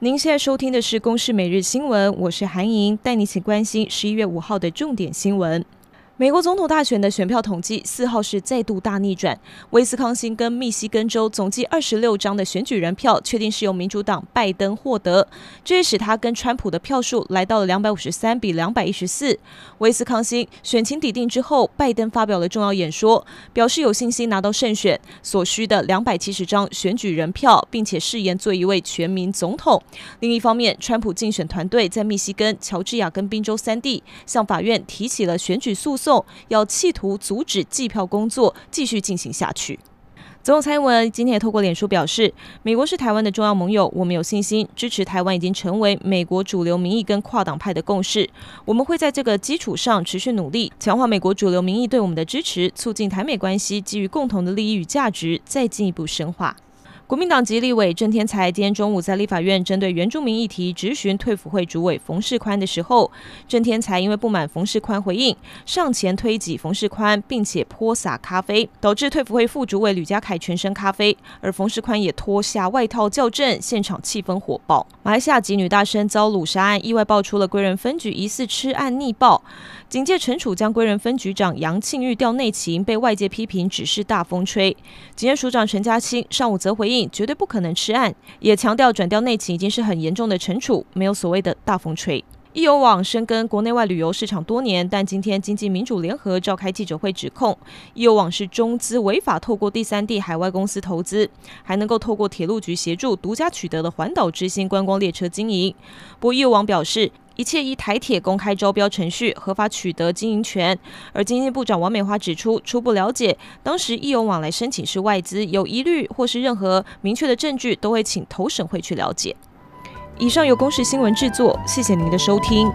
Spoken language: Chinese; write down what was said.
您现在收听的是《公视每日新闻》，我是韩莹，带你一起关心十一月五号的重点新闻。美国总统大选的选票统计，四号是再度大逆转。威斯康星跟密西根州总计二十六张的选举人票，确定是由民主党拜登获得，这也使他跟川普的票数来到了两百五十三比两百一十四。威斯康星选情底定之后，拜登发表了重要演说，表示有信心拿到胜选所需的两百七十张选举人票，并且誓言做一位全民总统。另一方面，川普竞选团队在密西根、乔治亚跟宾州三地向法院提起了选举诉讼。要企图阻止计票工作继续进行下去。总统蔡英文今天也透过脸书表示，美国是台湾的重要盟友，我们有信心支持台湾已经成为美国主流民意跟跨党派的共识。我们会在这个基础上持续努力，强化美国主流民意对我们的支持，促进台美关系基于共同的利益与价值再进一步深化。国民党籍立委郑天才今天中午在立法院针对原住民议题质询退辅会主委冯世宽的时候，郑天才因为不满冯世宽回应，上前推挤冯世宽，并且泼洒咖啡，导致退辅会副主委吕家凯全身咖啡，而冯世宽也脱下外套叫阵，现场气氛火爆。马来西亚籍女大生遭掳杀案意外爆出了归仁分局疑似吃案逆报，警界惩处将归仁分局长杨庆玉调内勤，被外界批评只是大风吹。警界署长陈家清上午则回应。绝对不可能吃案，也强调转调内勤已经是很严重的惩处，没有所谓的大风吹。易游网深耕国内外旅游市场多年，但今天经济民主联合召开记者会指控，易游网是中资违法透过第三地海外公司投资，还能够透过铁路局协助独家取得的环岛之星观光列车经营。不过易游网表示，一切依台铁公开招标程序合法取得经营权，而经济部长王美花指出，初步了解，当时易勇往来申请是外资，有疑虑或是任何明确的证据，都会请投审会去了解。以上由公视新闻制作，谢谢您的收听。